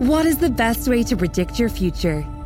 What is the best way to predict your future?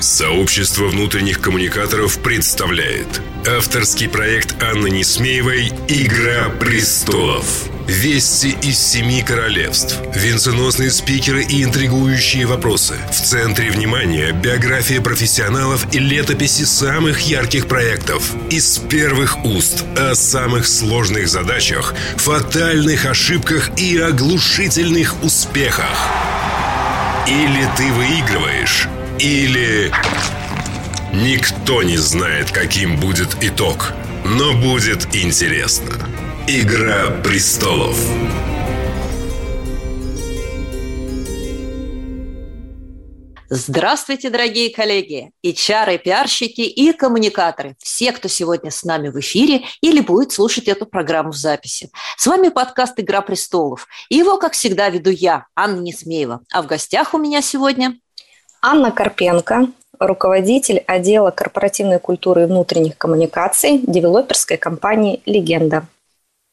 Сообщество внутренних коммуникаторов представляет авторский проект Анны Несмеевой «Игра престолов». Вести из семи королевств, венценосные спикеры и интригующие вопросы. В центре внимания биография профессионалов и летописи самых ярких проектов. Из первых уст о самых сложных задачах, фатальных ошибках и оглушительных успехах. Или ты выигрываешь, или... Никто не знает, каким будет итог, но будет интересно. Игра престолов. Здравствуйте, дорогие коллеги, и чары, пиарщики и коммуникаторы, все, кто сегодня с нами в эфире или будет слушать эту программу в записи. С вами подкаст «Игра престолов». И его, как всегда, веду я, Анна Несмеева. А в гостях у меня сегодня... Анна Карпенко, руководитель отдела корпоративной культуры и внутренних коммуникаций девелоперской компании «Легенда».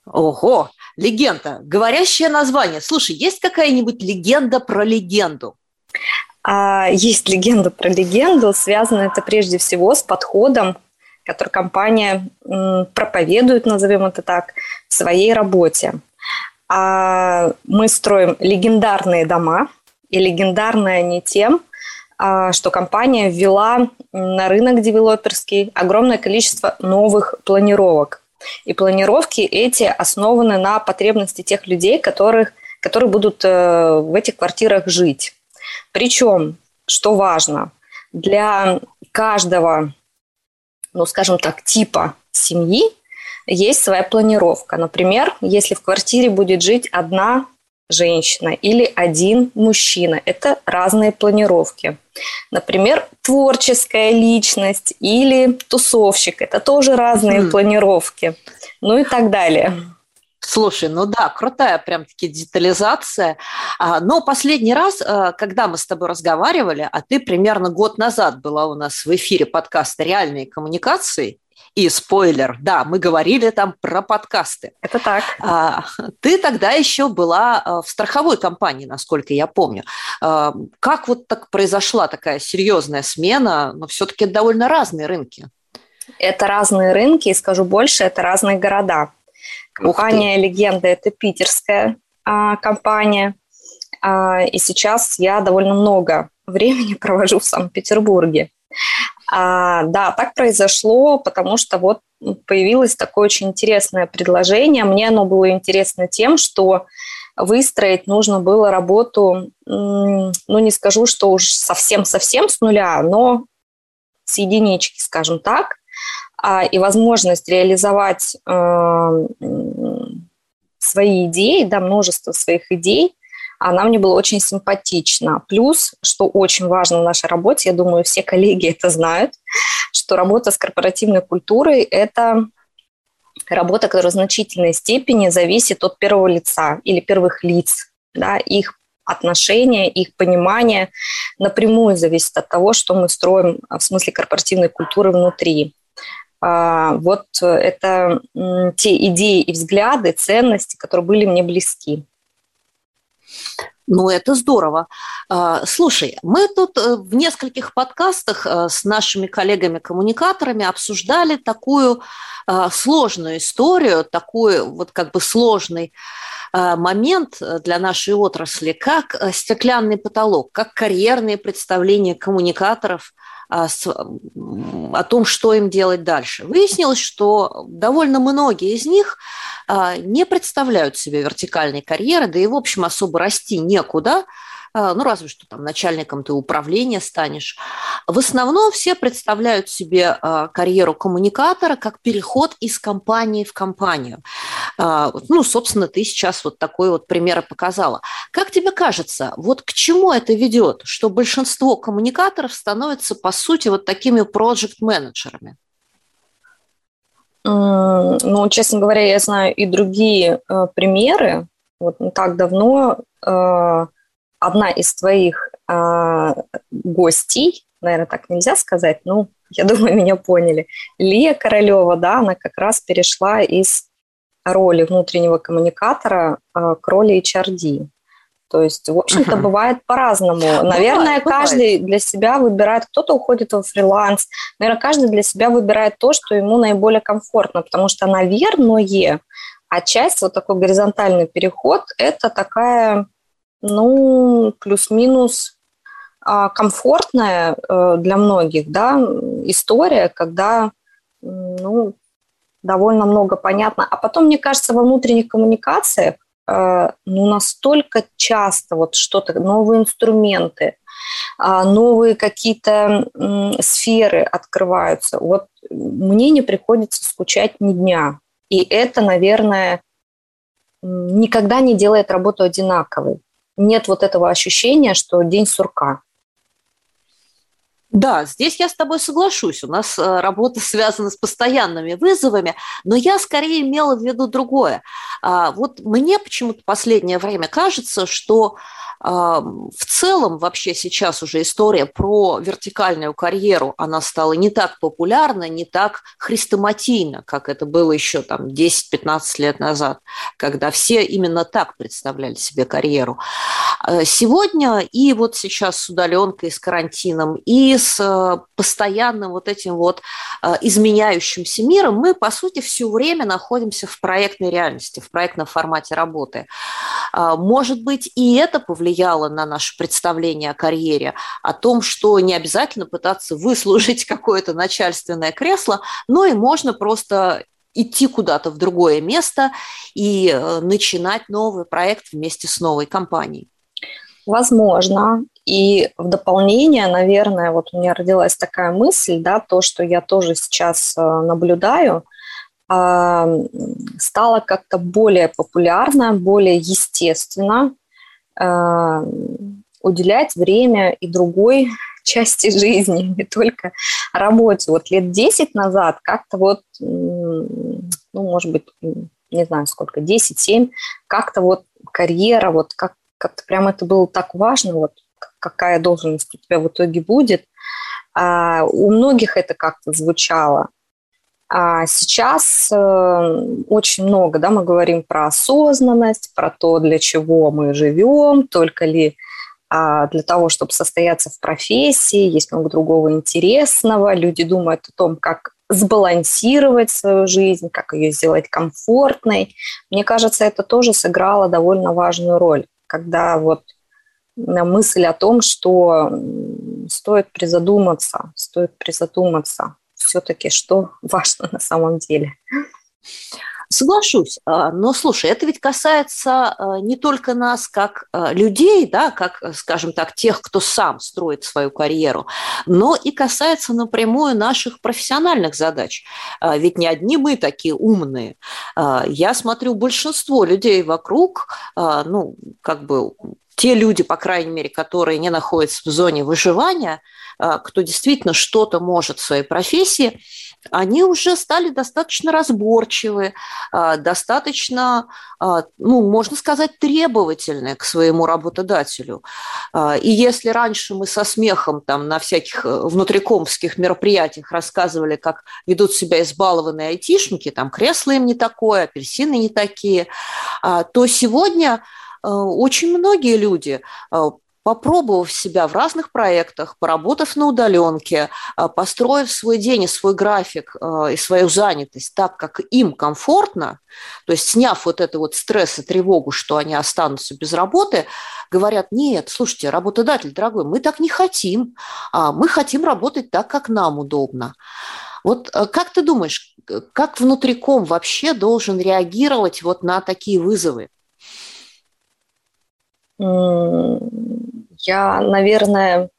Ого, легенда, говорящее название. Слушай, есть какая-нибудь легенда про легенду? А есть легенда про легенду, связано это прежде всего с подходом, который компания проповедует, назовем это так, в своей работе. А мы строим легендарные дома, и легендарные они тем, что компания ввела на рынок девелоперский огромное количество новых планировок. И планировки эти основаны на потребности тех людей, которых, которые будут э, в этих квартирах жить. Причем, что важно, для каждого, ну, скажем так, типа семьи есть своя планировка. Например, если в квартире будет жить одна женщина или один мужчина. Это разные планировки. Например, творческая личность или тусовщик. Это тоже разные mm. планировки. Ну и так далее. Слушай, ну да, крутая прям-таки детализация. А, но последний раз, а, когда мы с тобой разговаривали, а ты примерно год назад была у нас в эфире подкаста «Реальные коммуникации», и спойлер, да, мы говорили там про подкасты. Это так. А, ты тогда еще была в страховой компании, насколько я помню. Как вот так произошла такая серьезная смена? Но все-таки довольно разные рынки. Это разные рынки, и скажу больше, это разные города. Компания «Легенда» – это питерская а, компания. А, и сейчас я довольно много времени провожу в Санкт-Петербурге. А, да, так произошло, потому что вот появилось такое очень интересное предложение. Мне оно было интересно тем, что выстроить нужно было работу, ну не скажу, что уж совсем-совсем с нуля, но с единички, скажем так а, и возможность реализовать э, свои идеи, да, множество своих идей, она мне была очень симпатична. Плюс, что очень важно в нашей работе, я думаю, все коллеги это знают, что работа с корпоративной культурой – это работа, которая в значительной степени зависит от первого лица или первых лиц, да, их отношения, их понимание напрямую зависит от того, что мы строим в смысле корпоративной культуры внутри. А, вот это те идеи и взгляды, ценности, которые были мне близки. Ну, это здорово. А, слушай, мы тут э, в нескольких подкастах э, с нашими коллегами-коммуникаторами обсуждали такую а, сложную историю, такой вот как бы сложный момент для нашей отрасли, как э, стеклянный потолок, как карьерные представления коммуникаторов – а, о том, что им делать дальше. Выяснилось, что довольно многие из них а, не представляют себе вертикальной карьеры, да и, в общем, особо расти некуда, а, ну, разве что там начальником ты управления станешь. В основном все представляют себе а, карьеру коммуникатора как переход из компании в компанию. А, ну, собственно, ты сейчас вот такой вот пример показала. Как тебе кажется, вот к чему это ведет, что большинство коммуникаторов становятся, по сути, вот такими проект-менеджерами? Ну, честно говоря, я знаю и другие э, примеры. Вот не так давно э, одна из твоих э, гостей, наверное, так нельза сказать, ну, я думаю, меня поняли, Лия Королева, да, она как раз перешла из роли внутреннего коммуникатора э, к роли HRD. То есть, в общем-то, uh-huh. бывает по-разному. Наверное, бывает, каждый бывает. для себя выбирает, кто-то уходит во фриланс, наверное, каждый для себя выбирает то, что ему наиболее комфортно, потому что, наверное, а часть, вот такой горизонтальный переход, это такая ну, плюс-минус а, комфортная э, для многих, да, история, когда, ну, довольно много понятно. А потом, мне кажется, во внутренних коммуникациях, э, ну, настолько часто вот что-то, новые инструменты, а, новые какие-то сферы открываются. Вот мне не приходится скучать ни дня. И это, наверное, никогда не делает работу одинаковой нет вот этого ощущения, что день сурка. Да, здесь я с тобой соглашусь. У нас э, работа связана с постоянными вызовами, но я скорее имела в виду другое. А, вот мне почему-то последнее время кажется, что в целом вообще сейчас уже история про вертикальную карьеру, она стала не так популярна, не так хрестоматийна, как это было еще там 10-15 лет назад, когда все именно так представляли себе карьеру. Э, сегодня и вот сейчас с удаленкой, с карантином, и с э, постоянным вот этим вот э, изменяющимся миром мы, по сути, все время находимся в проектной реальности, в проектном формате работы. Может быть, и это повлияло на наше представление о карьере, о том, что не обязательно пытаться выслужить какое-то начальственное кресло, но и можно просто идти куда-то в другое место и э, начинать новый проект вместе с новой компанией. Возможно. И в дополнение, наверное, вот у меня родилась такая мысль, да, то, что я тоже сейчас э, наблюдаю, а, стало как-то более популярно, более естественно э, уделять время и другой части жизни, не только работе. Вот лет 10 назад как-то вот, ну, может быть, не знаю сколько, 10-7, как-то вот карьера, вот как, как-то прям это было так важно, вот какая должность у тебя в итоге будет. А у многих это как-то звучало. А сейчас э, очень много, да, мы говорим про осознанность, про то, для чего мы живем, только ли а, для того, чтобы состояться в профессии, есть много другого интересного. Люди думают о том, как сбалансировать свою жизнь, как ее сделать комфортной. Мне кажется, это тоже сыграло довольно важную роль, когда вот мысль о том, что стоит призадуматься, стоит призадуматься, все-таки что важно на самом деле. Соглашусь, а, но слушай, это ведь касается а, не только нас как а, людей, да, как, скажем так, тех, кто сам строит свою карьеру, но и касается напрямую наших профессиональных задач. Ведь не одни мы такие умные. Я смотрю, большинство людей вокруг, ну, как бы те люди, по крайней мере, которые не находятся в зоне выживания, а, кто действительно что-то может в своей профессии, они уже стали достаточно разборчивы, а, достаточно, а, ну, можно сказать, требовательны к своему работодателю. И если раньше мы со смехом там на всяких э, внутрикомских мероприятиях рассказывали, как ведут себя избалованные айтишники, там кресло им не такое, апельсины не такие, то сегодня очень многие люди э, попробовав себя в разных проектах, поработав на удаленке, э, построив свой день и свой график и свою занятость так, как им комфортно, то есть сняв вот это вот стресс и тревогу, что они останутся без работы, говорят, нет, слушайте, работодатель, дорогой, мы так не хотим, а мы хотим работать так, как нам удобно. Вот как ты думаешь, как внутриком вообще должен реагировать вот на такие вызовы? Я, наверное,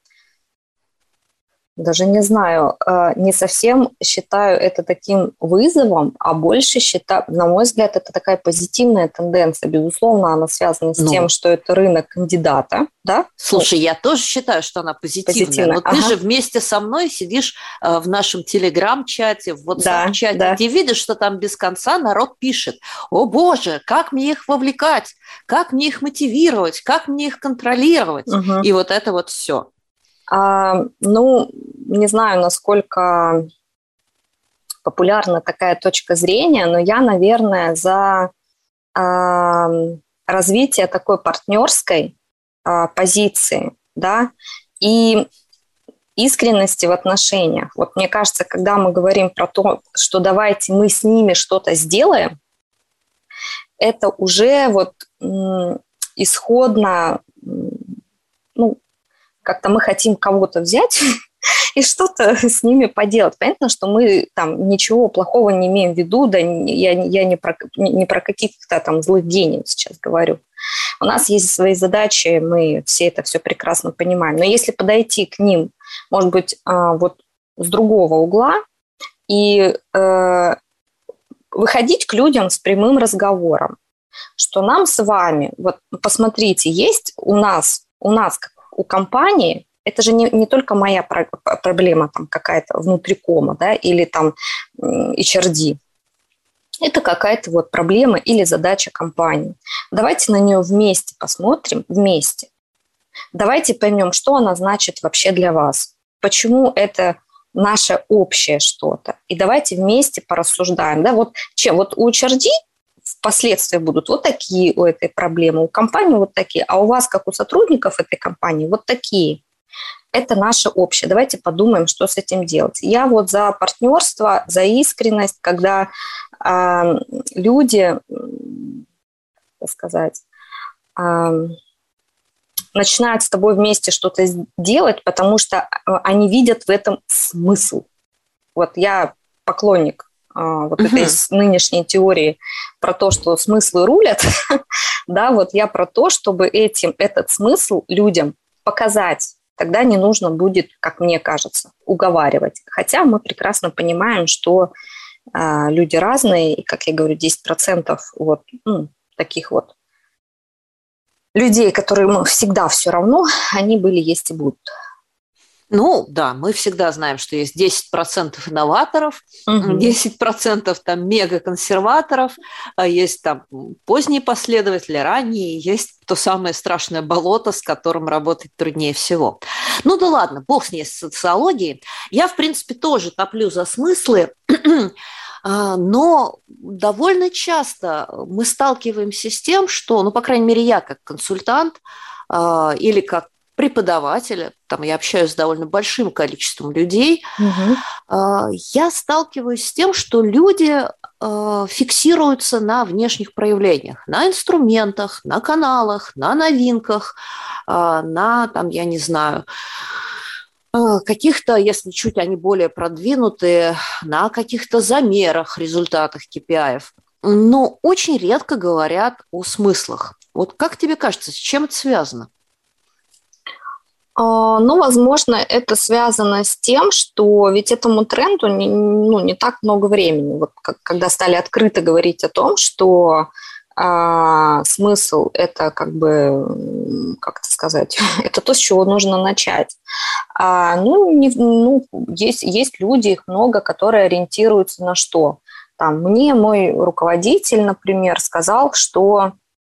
даже не знаю, э, не совсем считаю это таким вызовом, а больше считаю, на мой взгляд, это такая позитивная тенденция. Безусловно, она связана с ну. тем, что это рынок кандидата, да? Слушай, я тоже считаю, что она позитивная. позитивная. Но ага. ты же вместе со мной сидишь э, в нашем телеграм-чате, в WhatsApp-чате, да, да. где видишь, что там без конца народ пишет, о боже, как мне их вовлекать, как мне их мотивировать, как мне их контролировать. Угу. И вот это вот все. А, ну, не знаю, насколько популярна такая точка зрения, но я, наверное, за а, развитие такой партнерской а, позиции, да, и искренности в отношениях. Вот мне кажется, когда мы говорим про то, что давайте мы с ними что-то сделаем, это уже вот исходно ну, как-то мы хотим кого-то взять и что-то с ними поделать. Понятно, что мы там ничего плохого не имеем в виду, да, я, я не про, не про каких-то там злых гениев сейчас говорю. У нас есть свои задачи, мы все это все прекрасно понимаем. Но если подойти к ним, может быть, а, вот с другого угла и э, выходить к людям с прямым разговором, что нам с вами, вот посмотрите, есть у нас, у нас как у компании это же не, не только моя про- проблема там какая-то внутрикома, да, или там HRD. Это какая-то вот проблема или задача компании. Давайте на нее вместе посмотрим, вместе. Давайте поймем, что она значит вообще для вас. Почему это наше общее что-то. И давайте вместе порассуждаем. Да, вот, чем, вот у HRD последствия будут вот такие у этой проблемы, у компании вот такие, а у вас, как у сотрудников этой компании, вот такие. Это наше общее. Давайте подумаем, что с этим делать. Я вот за партнерство, за искренность, когда э, люди, так сказать, э, начинают с тобой вместе что-то делать, потому что они видят в этом смысл. Вот я поклонник а, вот угу. этой нынешней теории про то, что смыслы рулят, да, вот я про то, чтобы этим, этот смысл людям показать, тогда не нужно будет, как мне кажется, уговаривать. Хотя мы прекрасно понимаем, что э, люди разные, и, как я говорю, 10% вот ну, таких вот людей, которым всегда все равно, они были, есть и будут. Ну, да, мы всегда знаем, что есть 10% инноваторов, угу. 10% там мега-консерваторов, а есть там поздние последователи, ранние, есть то самое страшное болото, с которым работать труднее всего. Ну да ладно, бог с ней с социологией. Я, в принципе, тоже топлю за смыслы, а, но довольно часто мы сталкиваемся с тем, что, ну, по крайней мере, я как консультант а, или как преподавателя, там я общаюсь с довольно большим количеством людей, угу. я сталкиваюсь с тем, что люди а, фиксируются на внешних проявлениях, на инструментах, на каналах, на новинках, а, на, там, я не знаю, каких-то, если чуть они более продвинутые, на каких-то замерах, результатах KPI. Но очень редко говорят о смыслах. Вот как тебе кажется, с чем это связано? А, ну, возможно, это связано с тем, что ведь этому тренду не, ну, не так много времени. Вот как, когда стали открыто говорить о том, что а, смысл это как бы, как это сказать, это то, с чего нужно начать. А, ну, не, ну есть, есть люди, их много, которые ориентируются на что. Там, мне мой руководитель, например, сказал, что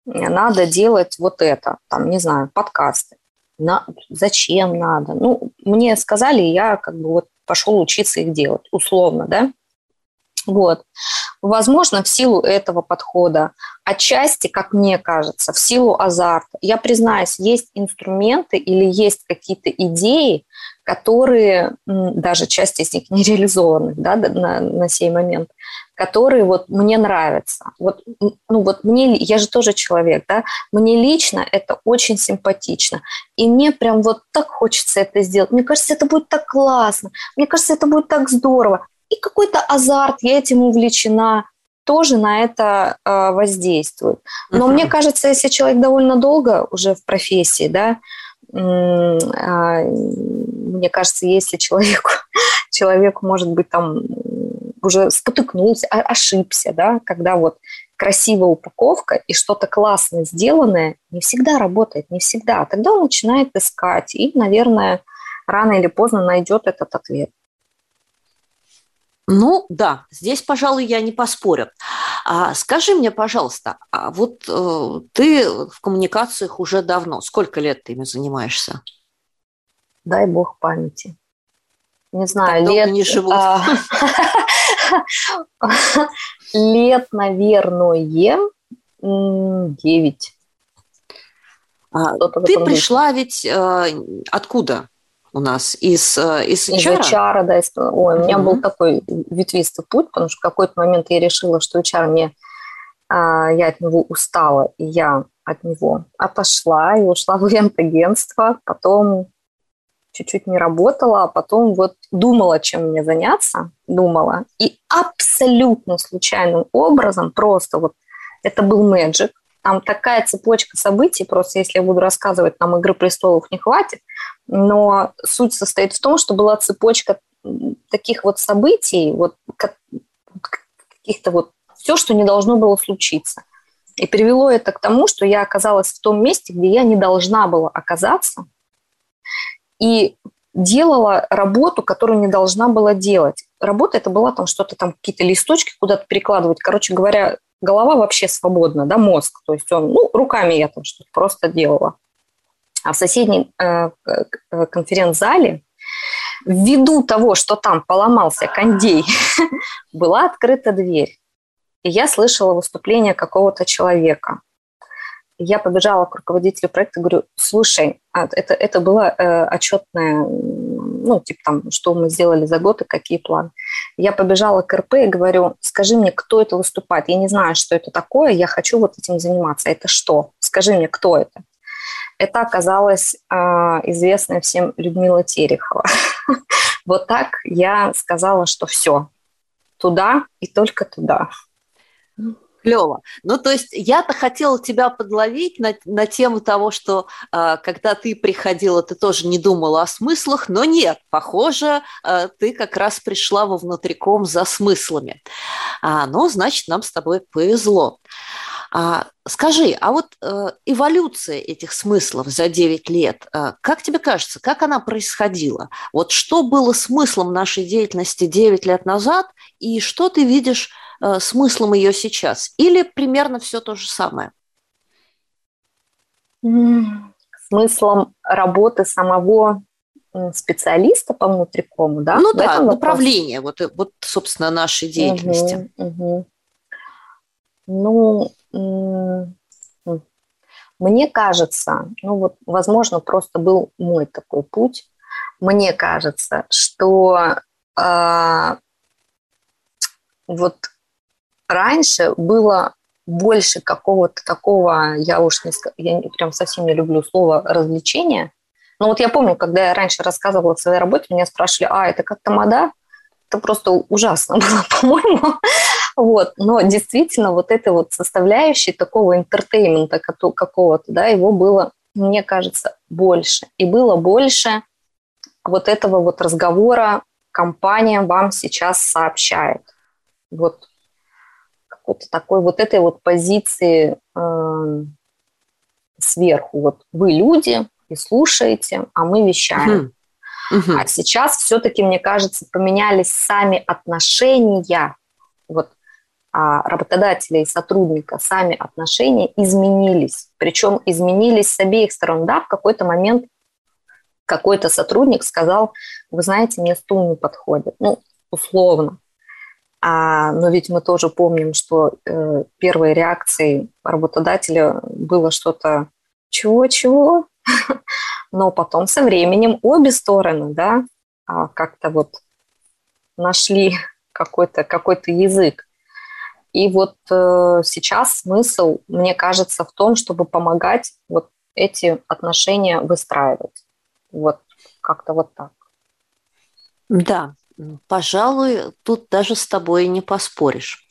надо делать вот это, там, не знаю, подкасты на, зачем надо. Ну, мне сказали, я как бы вот пошел учиться их делать, условно, да. Вот. Возможно, в силу этого подхода, отчасти, как мне кажется, в силу азарта. Я признаюсь, есть инструменты или есть какие-то идеи, которые, даже часть из них не реализованы да, на, на сей момент, которые вот мне нравятся. Вот, ну вот мне, я же тоже человек, да, мне лично это очень симпатично. И мне прям вот так хочется это сделать. Мне кажется, это будет так классно. Мне кажется, это будет так здорово. И какой-то азарт, я этим увлечена. тоже на это э, воздействуют. Но uh-huh. мне кажется, если человек довольно долго уже в профессии, да, э, мне кажется, если человеку, человеку, может быть, там уже спотыкнулся, ошибся, да, когда вот красивая упаковка и что-то классное сделанное не всегда работает, не всегда. Тогда он начинает искать и, наверное, рано или поздно найдет этот ответ. Ну да, здесь, пожалуй, я не поспорю. А, скажи мне, пожалуйста, а вот э, ты в коммуникациях уже давно. Сколько лет ты ими занимаешься? Дай бог памяти. Не знаю, так лет... не живут. Лет, наверное, девять. А, ты пришла ведь э, откуда? у нас из, э, из HR? Из HR, да. Из, ой, у меня был такой ветвистый путь, потому что в какой-то момент я решила, что HR мне, а, я от него устала, и я от него отошла и ушла в агентство, потом чуть-чуть не работала, а потом вот думала, чем мне заняться, думала, и абсолютно случайным образом, просто вот это был мэджик, там такая цепочка событий, просто если я буду рассказывать, нам «Игры престолов» не хватит, но суть состоит в том, что была цепочка таких вот событий, вот каких-то вот все, что не должно было случиться. И привело это к тому, что я оказалась в том месте, где я не должна была оказаться, и делала работу, которую не должна была делать. Работа это была там что-то там, какие-то листочки куда-то перекладывать. Короче говоря, голова вообще свободна, да, мозг. То есть он, ну, руками я там что-то просто делала. А в соседнем э, э, конференц-зале ввиду того, что там поломался кондей, была открыта дверь. И я слышала выступление какого-то человека. Я побежала к руководителю проекта, говорю, слушай, а, это, это было э, отчетное, ну, типа там, что мы сделали за год и какие планы. Я побежала к РП и говорю, скажи мне, кто это выступает. Я не знаю, что это такое, я хочу вот этим заниматься. Это что? Скажи мне, кто это? это оказалась э, известная всем Людмила Терехова. вот так я сказала, что все, туда и только туда. Клево. Ну, то есть я-то хотела тебя подловить на, на тему того, что э, когда ты приходила, ты тоже не думала о смыслах, но нет, похоже, э, ты как раз пришла во внутриком за смыслами. А, ну, значит, нам с тобой повезло. А, скажи, а вот э, эволюция этих смыслов за 9 лет, э, как тебе кажется, как она происходила? Вот что было смыслом нашей деятельности 9 лет назад, и что ты видишь смыслом ее сейчас? Или примерно все то же самое? Смыслом работы самого специалиста по внутрикому, да? Ну да, направление, вот, вот, собственно, нашей деятельности. Угу, угу. Ну, мне кажется, ну вот, возможно, просто был мой такой путь. Мне кажется, что э, вот раньше было больше какого-то такого, я уж не я прям совсем не люблю слово развлечения. Но вот я помню, когда я раньше рассказывала о своей работе, меня спрашивали, а, это как тамада? Это просто ужасно было, по-моему. Вот. Но действительно вот этой вот составляющей такого интертеймента какого-то, да, его было, мне кажется, больше. И было больше вот этого вот разговора компания вам сейчас сообщает. Вот какой-то такой вот этой вот позиции э, сверху. Вот вы люди и слушаете, а мы вещаем. Uh-huh. А сейчас все-таки, мне кажется, поменялись сами отношения. Вот а, работодателя и сотрудника сами отношения изменились. Причем изменились с обеих сторон. Да, в какой-то момент какой-то сотрудник сказал, вы знаете, мне стул не подходит. Ну, условно. А, но ведь мы тоже помним, что э, первой реакцией работодателя было что-то чего-чего. Но потом со временем обе стороны, да, а, как-то вот нашли какой-то какой язык. И вот э, сейчас смысл, мне кажется, в том, чтобы помогать вот эти отношения выстраивать. Вот как-то вот так. Да, пожалуй, тут даже с тобой не поспоришь.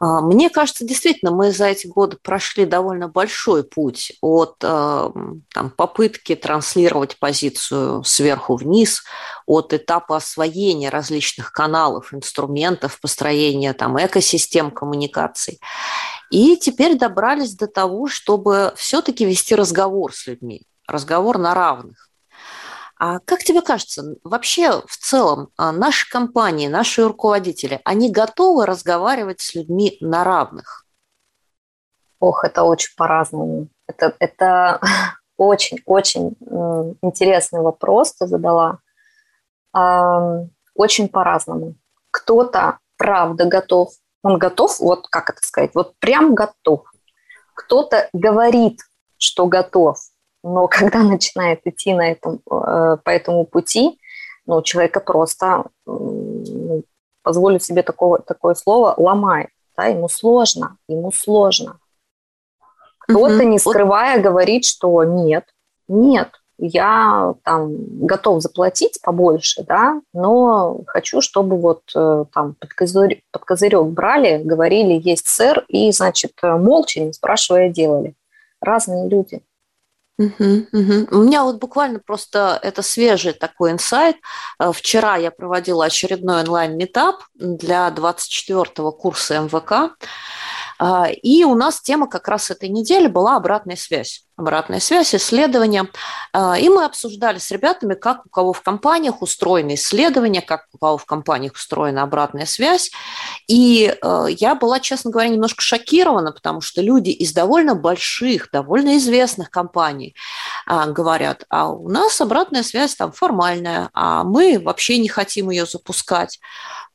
А, мне кажется, действительно, мы за эти годы прошли довольно большой путь от э, там, попытки транслировать позицию сверху вниз, от этапа освоения различных каналов, инструментов, построения там, экосистем коммуникаций. И теперь добрались до того, чтобы все-таки вести разговор с людьми, разговор на равных. А как тебе кажется, вообще в целом а, наши компании, наши руководители, они готовы разговаривать с людьми на равных? Ох, это очень по-разному. Это, это очень-очень интересный вопрос ты задала. Очень по-разному. Кто-то, правда, готов. Он готов, вот как это сказать, вот прям готов. Кто-то говорит, что готов, но когда начинает идти на этом, э, по этому пути, ну, человека просто, позволю себе такого, такое слово, ломает. Да, ему сложно, ему сложно. Кто-то, не скрывая, говорит, что нет, нет, я там готов заплатить побольше, да, но хочу, чтобы вот э, там под козырек, под козырек брали, говорили, есть сэр, и, значит, молча, не спрашивая, делали. Разные люди. Угу, угу. У меня вот буквально просто это свежий такой инсайт. Э, вчера я проводила очередной онлайн-метап для 24-го курса МВК. А, и у нас тема как раз этой недели была обратная связь. Обратная связь, исследования. А, и мы обсуждали с ребятами, как у кого в компаниях устроены исследования, как у кого в компаниях устроена обратная связь. И а, я была, честно говоря, немножко шокирована, потому что люди из довольно больших, довольно известных компаний говорят, а у нас обратная связь там формальная, а мы вообще не хотим ее запускать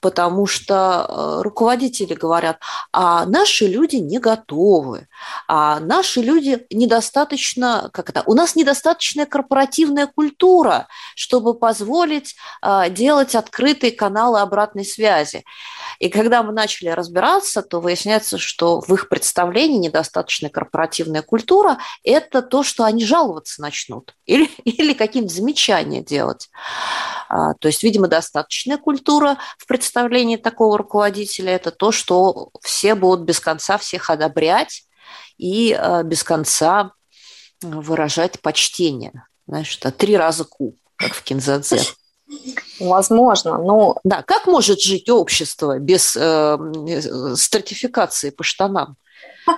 потому что руководители говорят, а наши люди не готовы, а наши люди недостаточно, как это, у нас недостаточная корпоративная культура, чтобы позволить э, делать открытые каналы обратной связи. И когда мы начали разбираться, то выясняется, что в их представлении недостаточная корпоративная культура – это то, что они жаловаться начнут или, или какие-то замечания делать. А, то есть, видимо, достаточная культура в представлении такого руководителя – это то, что все будут без конца всех одобрять и а, без конца выражать почтение. Знаешь, это три раза ку, как в Кинзадзе. Возможно, но... Да, как может жить общество без э, стратификации по штанам?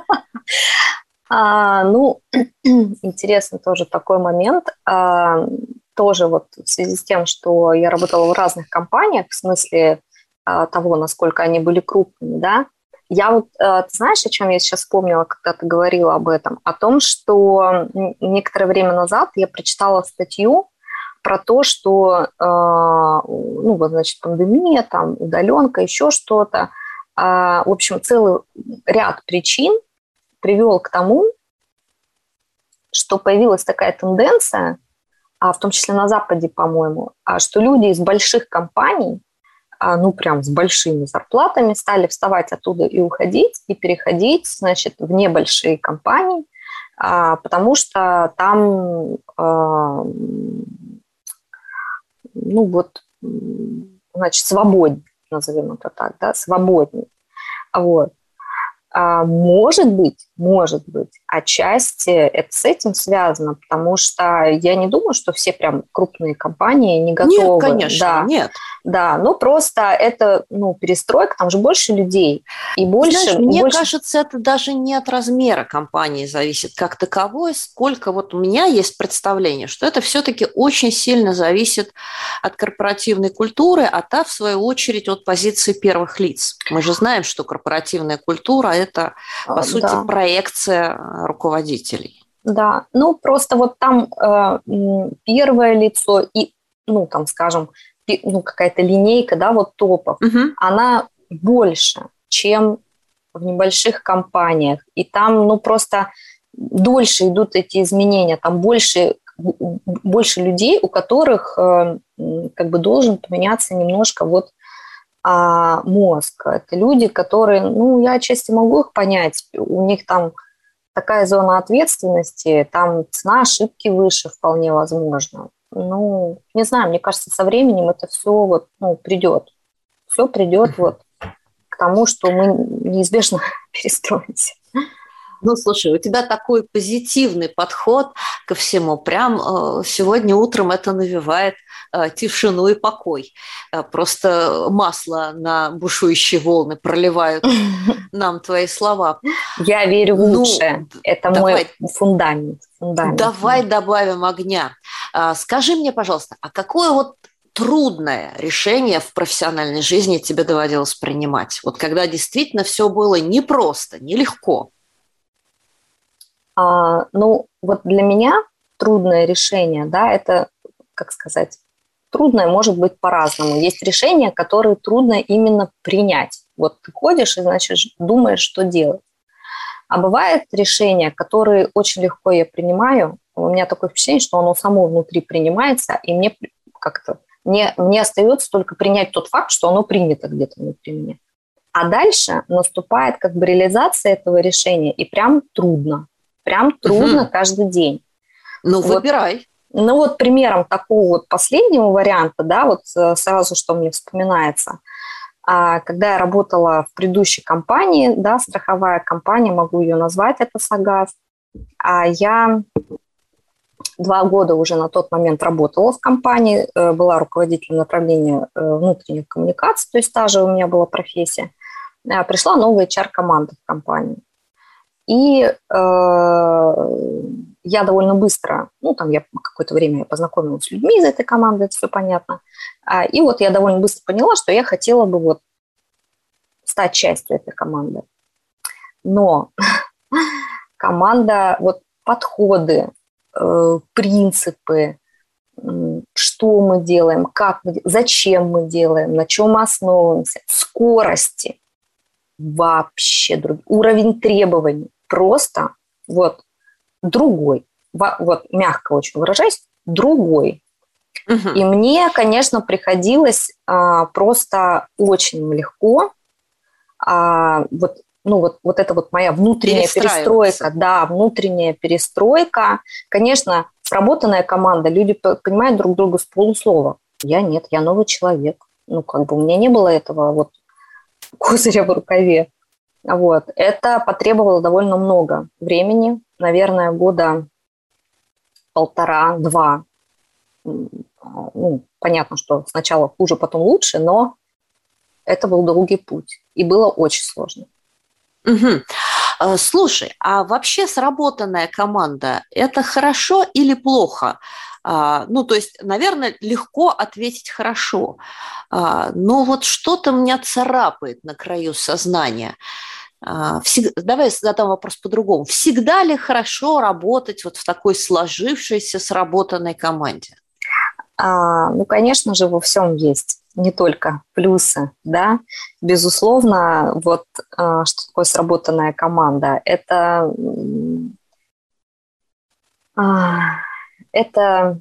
А, ну, интересный тоже такой момент. А, тоже вот в связи с тем, что я работала в разных компаниях, в смысле а, того, насколько они были крупными, да, я вот, а, ты знаешь, о чем я сейчас вспомнила, когда ты говорила об этом? О том, что некоторое время назад я прочитала статью про то, что, а, ну, вот, значит, пандемия, там, удаленка, еще что-то. В общем, целый ряд причин привел к тому, что появилась такая тенденция, а в том числе на Западе, по-моему, а что люди из больших компаний, а, ну прям с большими зарплатами, стали вставать оттуда и уходить, и переходить, значит, в небольшие компании, а, потому что там, ну вот, значит, свободнее, назовем это так, да, свободнее. Вот. А, может быть, может быть, отчасти это с этим связано, потому что я не думаю, что все прям крупные компании не готовы. Нет, конечно, да. нет. Да, ну просто это, ну, перестройка, там же больше людей и больше... Знаешь, мне больше... кажется, это даже не от размера компании зависит как таковой, сколько вот у меня есть представление, что это все-таки очень сильно зависит от корпоративной культуры, а та, в свою очередь, от позиции первых лиц. Мы же знаем, что корпоративная культура – это, по а, сути, да. Проекция руководителей. Да, ну просто вот там э, первое лицо и, ну там, скажем, ну, какая-то линейка, да, вот топов, угу. она больше, чем в небольших компаниях. И там, ну, просто дольше идут эти изменения, там больше, больше людей, у которых э, как бы должен поменяться немножко вот а, мозг. Это люди, которые, ну, я отчасти могу их понять, у них там такая зона ответственности, там цена ошибки выше вполне возможно ну, не знаю, мне кажется, со временем это все вот, ну, придет. Все придет вот к тому, что мы неизбежно перестроимся. Ну, слушай, у тебя такой позитивный подход ко всему. Прям э, сегодня утром это навевает э, тишину и покой. Э, просто масло на бушующие волны проливают нам твои слова. Я верю в ну, лучшее. Это давай, мой фундамент, фундамент. Давай добавим огня. А, скажи мне, пожалуйста, а какое вот трудное решение в профессиональной жизни тебе доводилось принимать? Вот когда действительно все было непросто, нелегко. А, ну, вот для меня трудное решение, да, это, как сказать, трудное может быть по-разному. Есть решения, которые трудно именно принять. Вот ты ходишь и, значит, думаешь, что делать. А бывают решения, которые очень легко я принимаю. У меня такое впечатление, что оно само внутри принимается, и мне как-то мне, мне остается только принять тот факт, что оно принято где-то внутри меня. А дальше наступает как бы реализация этого решения, и прям трудно. Прям трудно угу. каждый день. Ну, вот. выбирай. Ну, вот примером такого вот последнего варианта, да, вот э, сразу, что мне вспоминается, а, когда я работала в предыдущей компании, да, страховая компания, могу ее назвать, это Сагаз, а я два года уже на тот момент работала в компании, э, была руководителем направления э, внутренних коммуникаций, то есть та же у меня была профессия. Пришла новая HR-команда в компанию. И э, я довольно быстро, ну, там я какое-то время познакомилась с людьми из этой команды, это все понятно. А, и вот я довольно быстро поняла, что я хотела бы вот стать частью этой команды. Но команда, вот подходы, э, принципы, что мы делаем, как мы, зачем мы делаем, на чем мы основываемся, скорости вообще другой. Уровень требований просто вот другой. Вот мягко очень выражаясь, другой. Угу. И мне, конечно, приходилось а, просто очень легко а, вот ну вот, вот это вот моя внутренняя перестройка, да, внутренняя перестройка. Конечно, сработанная команда, люди понимают друг друга с полуслова. Я нет, я новый человек. Ну, как бы у меня не было этого вот козыря в рукаве. Вот. Это потребовало довольно много времени, наверное, года полтора-два. Ну, понятно, что сначала хуже, потом лучше, но это был долгий путь, и было очень сложно. Угу. Слушай, а вообще сработанная команда – это хорошо или плохо? А, ну, то есть, наверное, легко ответить хорошо, а, но вот что-то меня царапает на краю сознания. А, всегда, давай задам вопрос по-другому. Всегда ли хорошо работать вот в такой сложившейся, сработанной команде? А, ну, конечно же, во всем есть не только плюсы, да. Безусловно, вот что такое сработанная команда? Это это,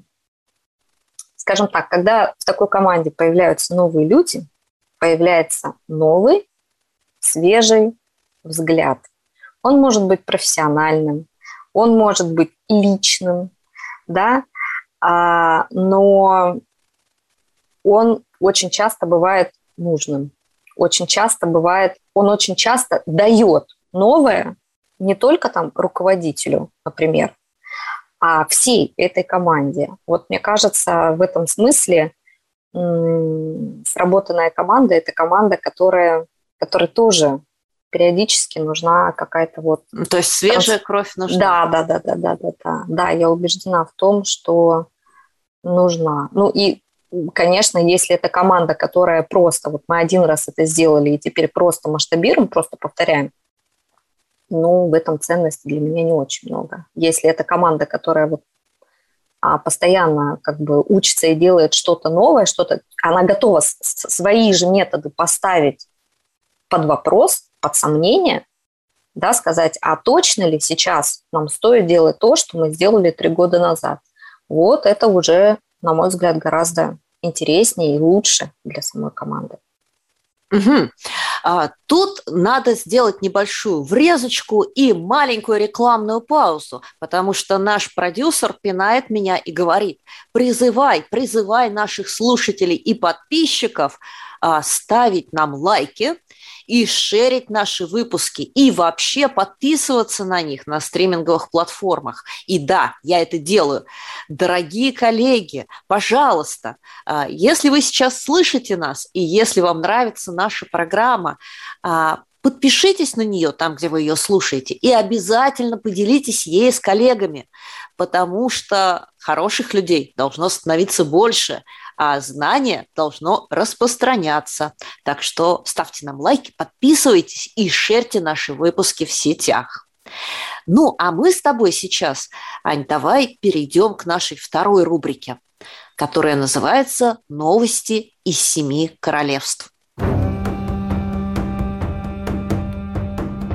скажем так, когда в такой команде появляются новые люди, появляется новый, свежий взгляд. Он может быть профессиональным, он может быть личным, да, а, но он очень часто бывает нужным, очень часто бывает, он очень часто дает новое не только там руководителю, например, а всей этой команде. Вот мне кажется, в этом смысле сработанная команда – это команда, которая, которая тоже периодически нужна какая-то вот... Ну, то есть свежая кровь нужна? Да, да, да, да, да, да, да. Да, я убеждена в том, что нужна. Ну и, конечно, если это команда, которая просто, вот мы один раз это сделали и теперь просто масштабируем, просто повторяем, ну, в этом ценности для меня не очень много. Если это команда, которая вот а, постоянно как бы учится и делает что-то новое, что-то, она готова свои же методы поставить под вопрос, под сомнение, да, сказать, а точно ли сейчас нам стоит делать то, что мы сделали три года назад. Вот это уже, на мой взгляд, гораздо интереснее и лучше для самой команды. Угу. А, тут надо сделать небольшую врезочку и маленькую рекламную паузу, потому что наш продюсер пинает меня и говорит, призывай, призывай наших слушателей и подписчиков а, ставить нам лайки и шерить наши выпуски, и вообще подписываться на них на стриминговых платформах. И да, я это делаю. Дорогие коллеги, пожалуйста, а, если вы сейчас слышите нас, и если вам нравится наша программа, а, подпишитесь на нее там, где вы ее слушаете, и обязательно поделитесь ей с коллегами, потому что хороших людей должно становиться больше, а знание должно распространяться. Так что ставьте нам лайки, подписывайтесь и шерьте наши выпуски в сетях. Ну, а мы с тобой сейчас, Ань, давай перейдем к нашей второй рубрике, которая называется «Новости из семи королевств».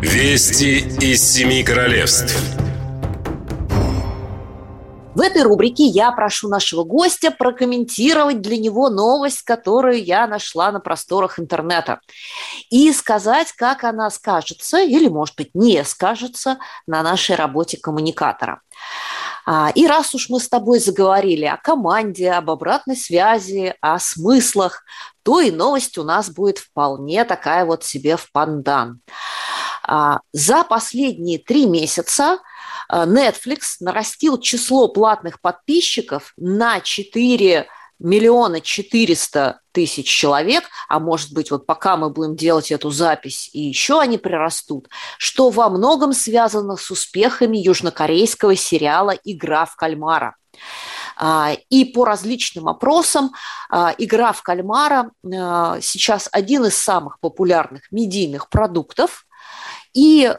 Вести из семи королевств. В этой рубрике я прошу нашего гостя прокомментировать для него новость, которую я нашла на просторах интернета, и сказать, как она скажется или, может быть, не скажется на нашей работе коммуникатора. А, и раз уж мы с тобой заговорили о команде, об обратной связи, о смыслах, то и новость у нас будет вполне такая вот себе в пандан. А, за последние три месяца Netflix нарастил число платных подписчиков на 4 миллиона 400 тысяч человек, а может быть, вот пока мы будем делать эту запись, и еще они прирастут, что во многом связано с успехами южнокорейского сериала «Игра в кальмара». А, и по различным опросам а, игра в кальмара а, сейчас один из самых популярных медийных продуктов. И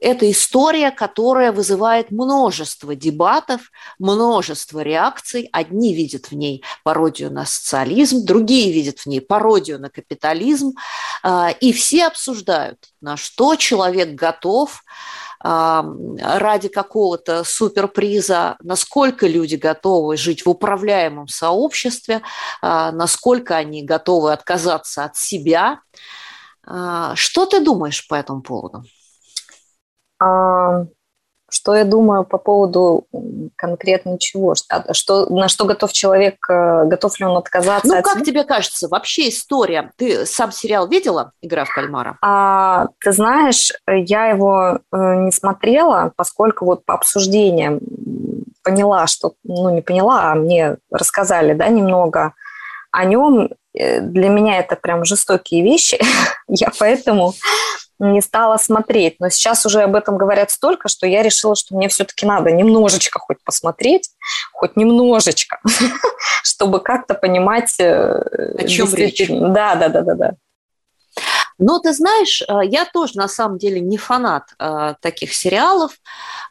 это история, которая вызывает множество дебатов, множество реакций. Одни видят в ней пародию на социализм, другие видят в ней пародию на капитализм. А, и все обсуждают, на что человек готов а, ради какого-то суперприза, насколько люди готовы жить в управляемом сообществе, а, насколько они готовы отказаться от себя. Что ты думаешь по этому поводу? А, что я думаю по поводу конкретно чего? Что, на что готов человек, э, готов ли он отказаться? Ну, от как тебе кажется, вообще история? Ты сам сериал видела «Игра в кальмара»? А, ты знаешь, я его э, не смотрела, поскольку вот по обсуждениям поняла, что, ну, не поняла, а мне рассказали, да, немного о нем. Э, для меня это прям жестокие вещи. я поэтому не стала смотреть. Но сейчас уже об этом говорят столько, что я решила, что мне все-таки надо немножечко хоть посмотреть, хоть немножечко, чтобы как-то понимать... Э, О чем речь. Да, да, да, да, да. Но ты знаешь, э, я тоже на самом деле не фанат э, таких сериалов.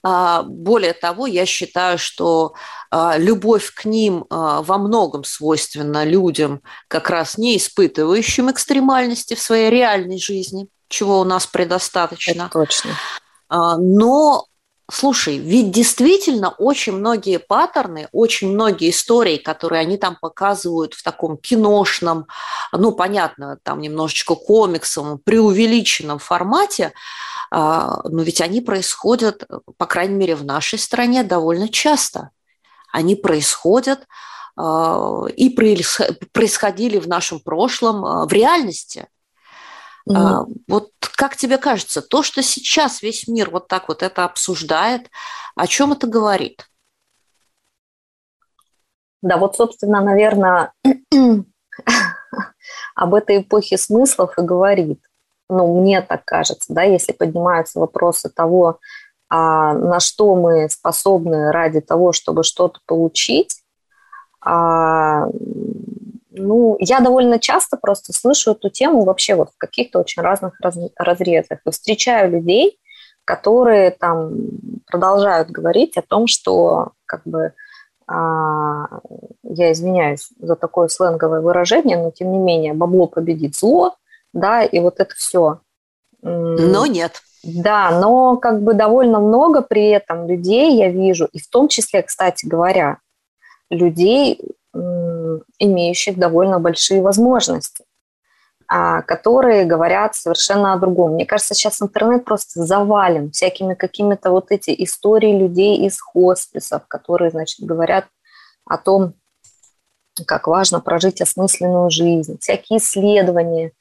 Э, более того, я считаю, что э, любовь к ним во многом свойственна людям, как раз не испытывающим экстремальности в своей реальной жизни чего у нас предостаточно. Это точно. А, но Слушай, ведь действительно очень многие паттерны, очень многие истории, которые они там показывают в таком киношном, ну, понятно, там немножечко комиксовом, преувеличенном формате, а, но ведь они происходят, по крайней мере, в нашей стране довольно часто. Они происходят а, и происходили в нашем прошлом в реальности – Mm. А, вот как тебе кажется, то, что сейчас весь мир вот так вот это обсуждает, о чем это говорит? Да, вот, собственно, наверное, об этой эпохе смыслов и говорит. Ну, мне так кажется, да, если поднимаются вопросы того, а, на что мы способны ради того, чтобы что-то получить, а, ну, я довольно часто просто слышу эту тему вообще вот в каких-то очень разных раз, разрезах. И встречаю людей, которые там продолжают говорить о том, что как бы а, я извиняюсь за такое сленговое выражение, но тем не менее бабло победит зло, да, и вот это все. Но нет. Да, но как бы довольно много при этом людей я вижу, и в том числе, кстати говоря, людей, имеющих довольно большие возможности, а, которые говорят совершенно о другом. Мне кажется, сейчас интернет просто завален всякими какими-то вот эти истории людей из хосписов, которые, значит, говорят о том, как важно прожить осмысленную жизнь, всякие исследования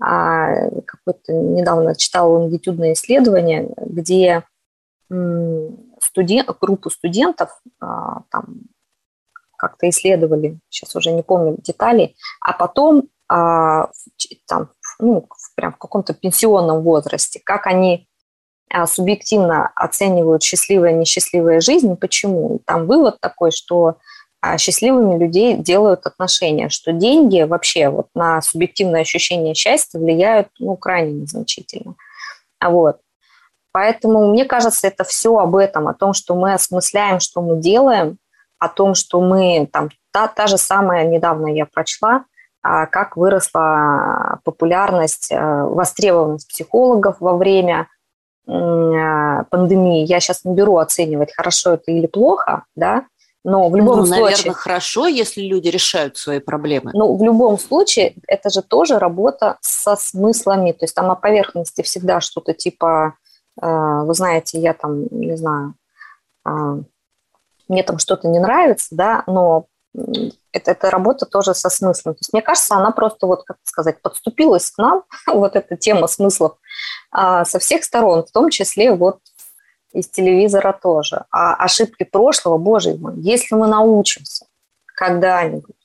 а, какое-то недавно читала лонгитюдное исследование, где студент, группу студентов а, там как-то исследовали, сейчас уже не помню деталей, а потом а, там, ну, прям в каком-то пенсионном возрасте, как они а, субъективно оценивают счастливая и несчастливая жизнь, почему. Там вывод такой, что а, счастливыми людей делают отношения, что деньги вообще вот на субъективное ощущение счастья влияют ну, крайне незначительно. А вот. Поэтому мне кажется, это все об этом, о том, что мы осмысляем, что мы делаем, о том, что мы там та, та же самая недавно я прочла, а, как выросла популярность, э, востребованность психологов во время э, пандемии. Я сейчас не беру оценивать, хорошо это или плохо, да, но в любом ну, случае... наверное, хорошо, если люди решают свои проблемы. Ну, в любом случае, это же тоже работа со смыслами. То есть там на поверхности всегда что-то типа, э, вы знаете, я там, не знаю, мне там что-то не нравится, да, но это, это работа тоже со смыслом. То есть, мне кажется, она просто, вот, как сказать, подступилась к нам, вот эта тема смыслов, а, со всех сторон, в том числе вот из телевизора тоже. А ошибки прошлого, боже мой, если мы научимся когда-нибудь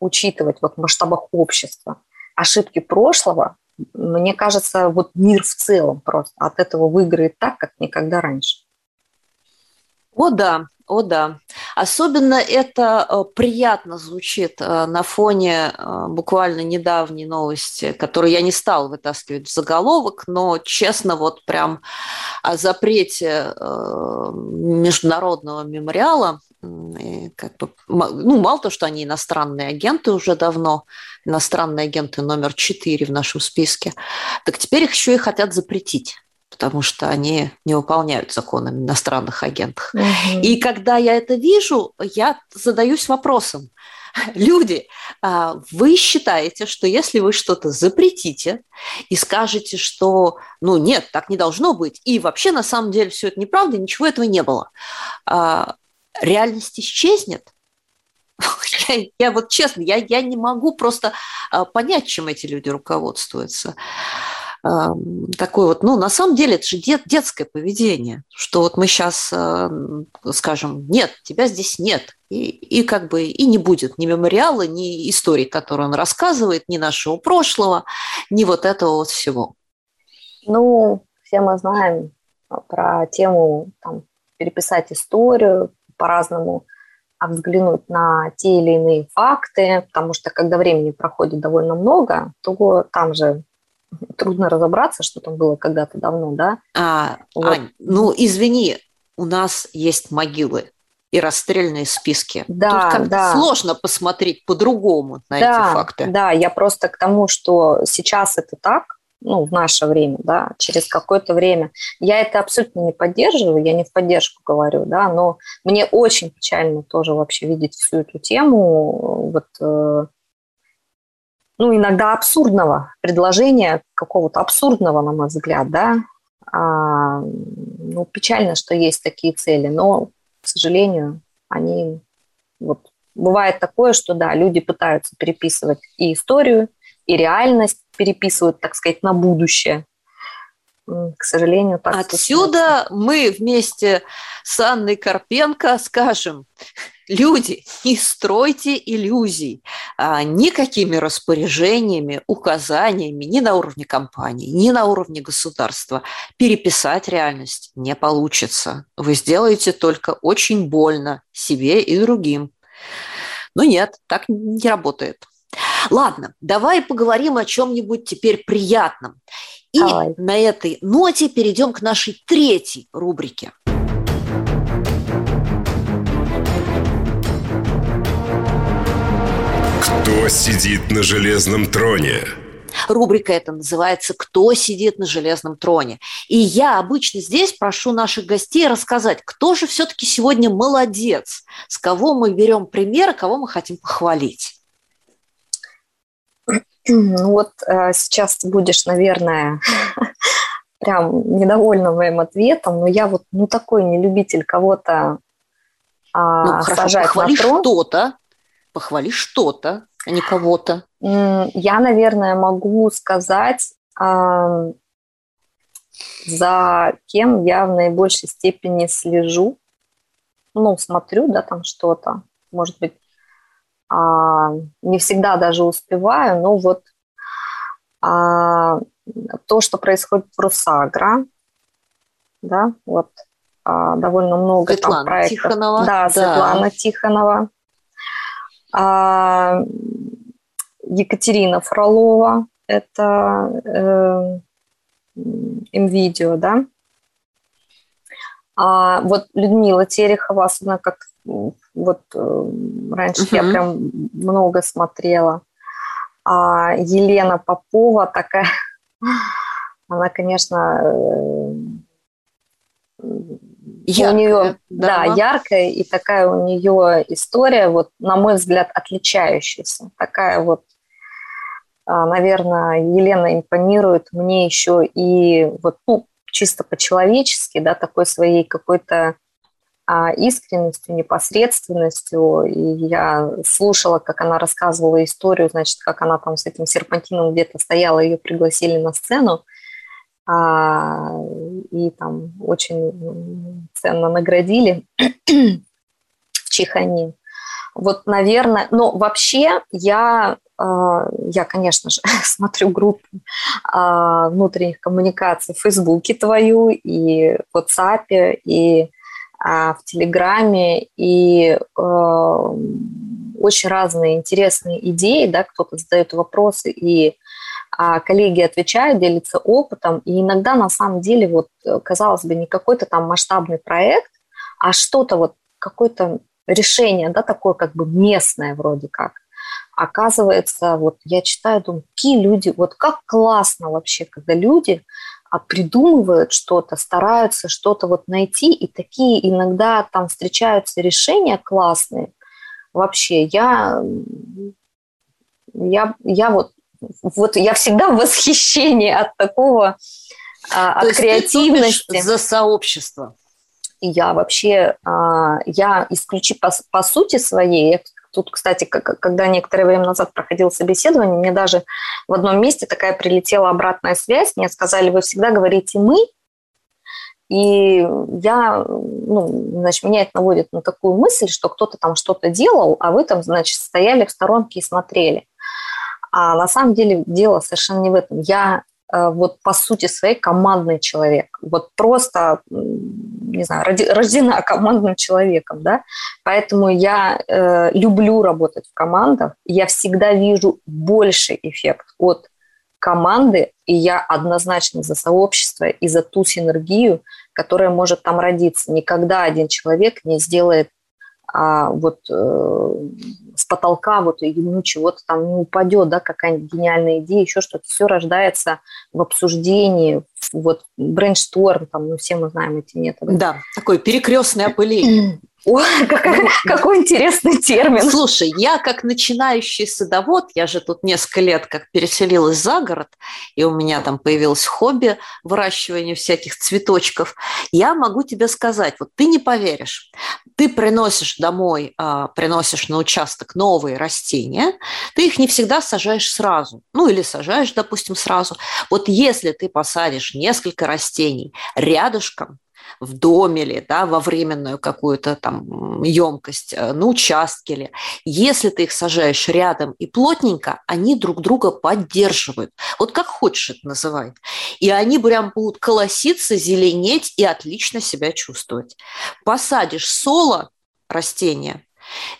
учитывать вот в масштабах общества ошибки прошлого, мне кажется, вот мир в целом просто от этого выиграет так, как никогда раньше. О да, о да. Особенно это э, приятно звучит э, на фоне э, буквально недавней новости, которую я не стал вытаскивать в заголовок, но честно вот прям о запрете международного мемориала как бы, ну, мало то, что они иностранные агенты уже давно, иностранные агенты номер четыре в нашем списке, так теперь их еще и хотят запретить потому что они не выполняют закон о иностранных агентах. Угу. И когда я это вижу, я задаюсь вопросом, люди, а, вы считаете, что если вы что-то запретите и скажете, что, ну нет, так не должно быть, и вообще на самом деле все это неправда, ничего этого не было, а, реальность исчезнет? Я, я вот честно, я, я не могу просто а, понять, чем эти люди руководствуются такой вот, ну, на самом деле это же дет, детское поведение, что вот мы сейчас э, скажем, нет, тебя здесь нет, и, и как бы и не будет ни мемориала, ни истории, которые он рассказывает, ни нашего прошлого, ни вот этого вот всего. Ну, все мы знаем про тему там, переписать историю по-разному, а взглянуть на те или иные факты, потому что когда времени проходит довольно много, то там же трудно разобраться, что там было когда-то давно, да? А, вот. Ань, ну извини, у нас есть могилы и расстрельные списки. Да, Тут да. сложно посмотреть по-другому на да, эти факты. Да, я просто к тому, что сейчас это так, ну, в наше время, да, через какое-то время. Я это абсолютно не поддерживаю, я не в поддержку говорю, да, но мне очень печально тоже вообще видеть всю эту тему, вот э, ну, иногда абсурдного предложения, какого-то абсурдного, на мой взгляд, да. А, ну, печально, что есть такие цели, но, к сожалению, они вот бывает такое, что да, люди пытаются переписывать и историю, и реальность переписывают, так сказать, на будущее. К сожалению, так Отсюда мы вместе с Анной Карпенко скажем, Люди, не стройте иллюзий а, никакими распоряжениями, указаниями ни на уровне компании, ни на уровне государства. Переписать реальность не получится. Вы сделаете только очень больно себе и другим. Но нет, так не работает. Ладно, давай поговорим о чем-нибудь теперь приятном. И давай. на этой ноте перейдем к нашей третьей рубрике. Кто сидит на железном троне? Рубрика эта называется «Кто сидит на железном троне?». И я обычно здесь прошу наших гостей рассказать, кто же все-таки сегодня молодец, с кого мы берем пример, кого мы хотим похвалить. Ну вот э, сейчас ты будешь, наверное, прям недовольна моим ответом, но я вот ну такой не любитель кого-то а, ну, хорошо, сажать похвали на трон. что-то, похвали что-то. А не кого-то? Я, наверное, могу сказать, за кем я в наибольшей степени слежу. Ну, смотрю, да, там что-то. Может быть, а, не всегда даже успеваю, но вот а, то, что происходит в Русагра, да, вот а, довольно много Светлана там проектов. Тихонова. Да, да, Светлана Тихонова. А, Екатерина Фролова, это э, МВидео, да. А, вот Людмила Терехова, особенно как вот э, раньше угу. я прям много смотрела. А Елена Попова такая, она, конечно, э, яркая, у нее, да, да, яркая и такая у нее история, вот на мой взгляд, отличающаяся. Такая вот, а, наверное, Елена импонирует мне еще и вот, ну, чисто по-человечески, да, такой своей какой-то а, искренностью, непосредственностью. И я слушала, как она рассказывала историю, значит, как она там с этим серпантином где-то стояла, ее пригласили на сцену, и там очень ценно наградили в Чехане. Вот, наверное, но вообще я, а, я, конечно же, смотрю группу а, внутренних коммуникаций в Фейсбуке твою и в WhatsApp, и а, в Телеграме, и очень разные интересные идеи, да, кто-то задает вопросы, и а коллеги отвечают, делятся опытом, и иногда на самом деле вот, казалось бы, не какой-то там масштабный проект, а что-то вот, какое-то решение, да, такое как бы местное вроде как. Оказывается, вот я читаю, думаю, какие люди, вот как классно вообще, когда люди а придумывают что-то, стараются что-то вот найти, и такие иногда там встречаются решения классные. Вообще, я, я, я вот, вот я всегда в восхищении от такого, а, от креативности. за сообщество. Я вообще, а, я исключи по, по сути своей, я Тут, кстати, когда некоторое время назад проходило собеседование, мне даже в одном месте такая прилетела обратная связь. Мне сказали, вы всегда говорите «мы», и я, ну, значит, меня это наводит на такую мысль, что кто-то там что-то делал, а вы там, значит, стояли в сторонке и смотрели. А на самом деле дело совершенно не в этом. Я Э, вот по сути своей командный человек. Вот просто, не знаю, рождена командным человеком, да, поэтому я э, люблю работать в командах, я всегда вижу больший эффект от команды, и я однозначно за сообщество и за ту синергию, которая может там родиться. Никогда один человек не сделает а, вот э, с потолка вот ему чего-то там не упадет, да, какая-нибудь гениальная идея, еще что-то. Все рождается в обсуждении, вот brainstorm, там, ну, все мы знаем эти методы. Да, такое перекрестное опыление. Ой, какой, ну, какой интересный термин. Слушай, я как начинающий садовод, я же тут несколько лет как переселилась за город, и у меня там появилось хобби выращивания всяких цветочков, я могу тебе сказать, вот ты не поверишь, ты приносишь домой, а, приносишь на участок новые растения, ты их не всегда сажаешь сразу, ну или сажаешь, допустим, сразу. Вот если ты посадишь несколько растений рядышком, в доме ли, да, во временную какую-то там емкость, э, на участке ли. Если ты их сажаешь рядом и плотненько, они друг друга поддерживают. Вот как хочешь это называй. И они прям будут колоситься, зеленеть и отлично себя чувствовать. Посадишь соло растения,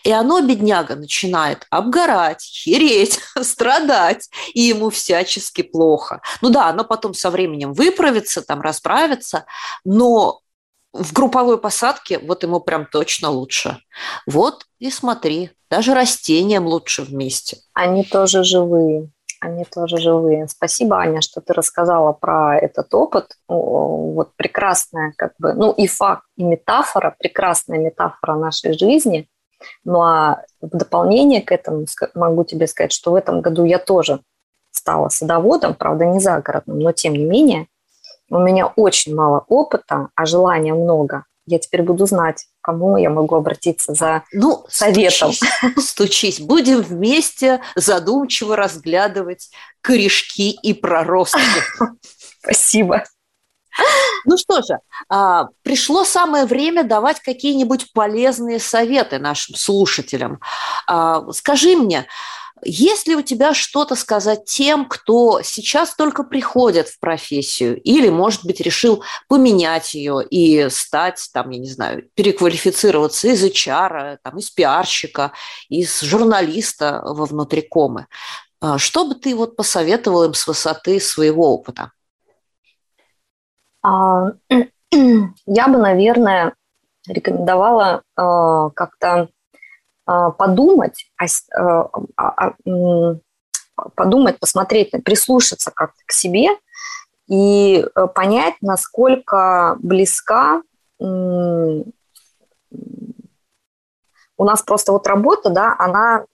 и оно, бедняга, начинает обгорать, хереть, страдать, и ему всячески плохо. Ну да, оно потом со временем выправится, там расправится, но в групповой посадке вот ему прям точно лучше. Вот и смотри, даже растениям лучше вместе. Они тоже живые. Они тоже живые. Спасибо, Аня, что ты рассказала про этот опыт. Вот прекрасная, как бы, ну и факт, и метафора, прекрасная метафора нашей жизни – ну а в дополнение к этому могу тебе сказать, что в этом году я тоже стала садоводом, правда, не загородным, но тем не менее у меня очень мало опыта, а желания много. я теперь буду знать, к кому я могу обратиться за ну, советом. Стучись, стучись. Будем вместе задумчиво разглядывать корешки и проростки. Спасибо. Ну что же, а, пришло самое время давать какие-нибудь полезные советы нашим слушателям. А, скажи мне, есть ли у тебя что-то сказать тем, кто сейчас только приходит в профессию или, может быть, решил поменять ее и стать, там, я не знаю, переквалифицироваться из HR, там, из пиарщика, из журналиста во внутрикомы? А, что бы ты вот посоветовал им с высоты своего опыта? А, я бы, наверное, рекомендовала э, как-то э, подумать, э, подумать, посмотреть, прислушаться как-то к себе и понять, насколько близка у нас просто вот работа, да, она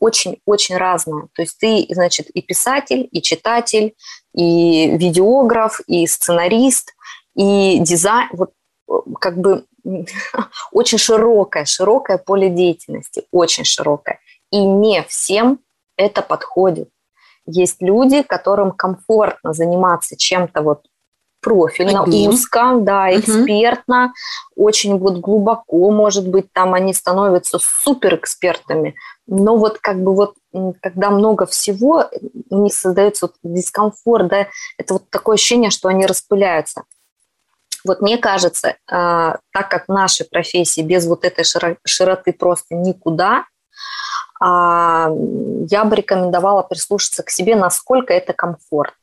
очень-очень разная. То есть ты, значит, и писатель, и читатель, и видеограф, и сценарист, и дизайн. Вот э, как бы очень широкое, широкое поле деятельности, очень широкое. И не всем это подходит. Есть люди, которым комфортно заниматься чем-то вот профильно, Одним. узко, да, экспертно, угу. очень вот глубоко, может быть, там они становятся суперэкспертами, но вот как бы вот, когда много всего, у них создается вот дискомфорт, да, это вот такое ощущение, что они распыляются. Вот мне кажется, э, так как наши профессии без вот этой широты просто никуда, э, я бы рекомендовала прислушаться к себе, насколько это комфорт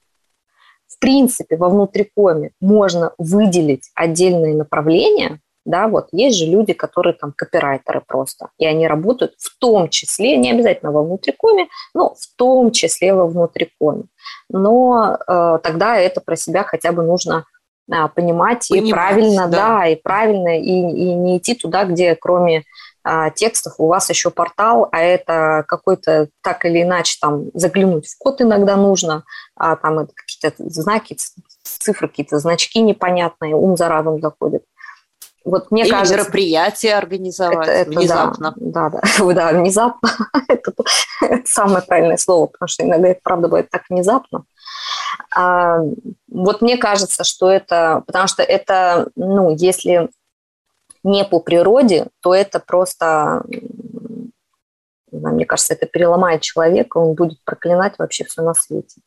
в принципе, во внутрикоме можно выделить отдельные направления, да, вот есть же люди, которые там копирайтеры просто, и они работают в том числе, не обязательно во внутрикоме, но в том числе во внутрикоме. Но э, тогда это про себя хотя бы нужно э, понимать, понимать и правильно, да. да, и правильно, и, и не идти туда, где кроме а, текстов, у вас еще портал, а это какой-то так или иначе там заглянуть в код иногда нужно, а там какие-то знаки, цифры, какие-то значки непонятные, ум за разум заходит. Вот мне Или кажется, мероприятие организовать это, это внезапно. Да, да, да, да внезапно. это, это самое правильное слово, потому что иногда это правда бывает так внезапно. А, вот мне кажется, что это, потому что это, ну, если не по природе, то это просто, мне кажется, это переломает человека, он будет проклинать вообще все на свете.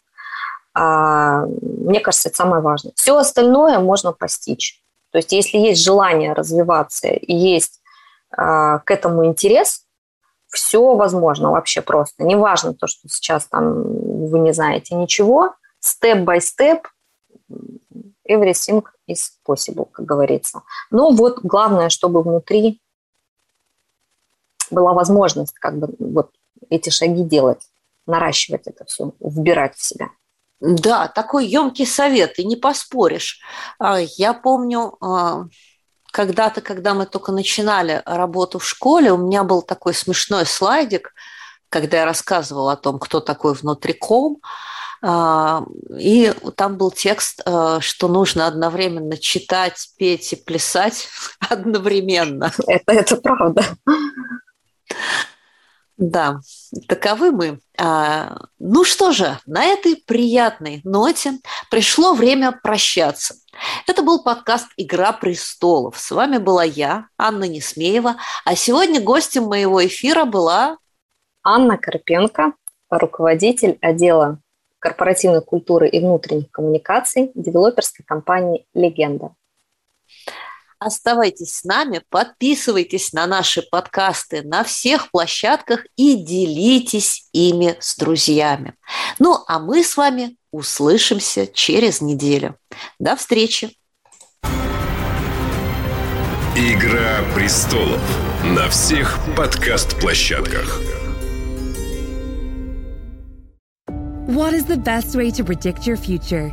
А, мне кажется, это самое важное. Все остальное можно постичь. То есть если есть желание развиваться и есть а, к этому интерес, все возможно вообще просто. Неважно то, что сейчас там вы не знаете ничего, степ-бай-степ everything is possible, как говорится. Но вот главное, чтобы внутри была возможность как бы вот эти шаги делать, наращивать это все, вбирать в себя. Да, такой емкий совет, и не поспоришь. А, я помню, а, когда-то, когда мы только начинали работу в школе, у меня был такой смешной слайдик, когда я рассказывала о том, кто такой внутриком, а, и там был текст, что нужно одновременно читать, петь и плясать одновременно. Это, это правда. Да, таковы мы. А, ну что же, на этой приятной ноте пришло время прощаться. Это был подкаст «Игра престолов». С вами была я, Анна Несмеева, а сегодня гостем моего эфира была... Анна Карпенко, руководитель отдела корпоративной культуры и внутренних коммуникаций девелоперской компании «Легенда». Оставайтесь с нами, подписывайтесь на наши подкасты на всех площадках и делитесь ими с друзьями. Ну, а мы с вами услышимся через неделю. До встречи! Игра престолов на всех подкаст-площадках. What is the best way to predict your future?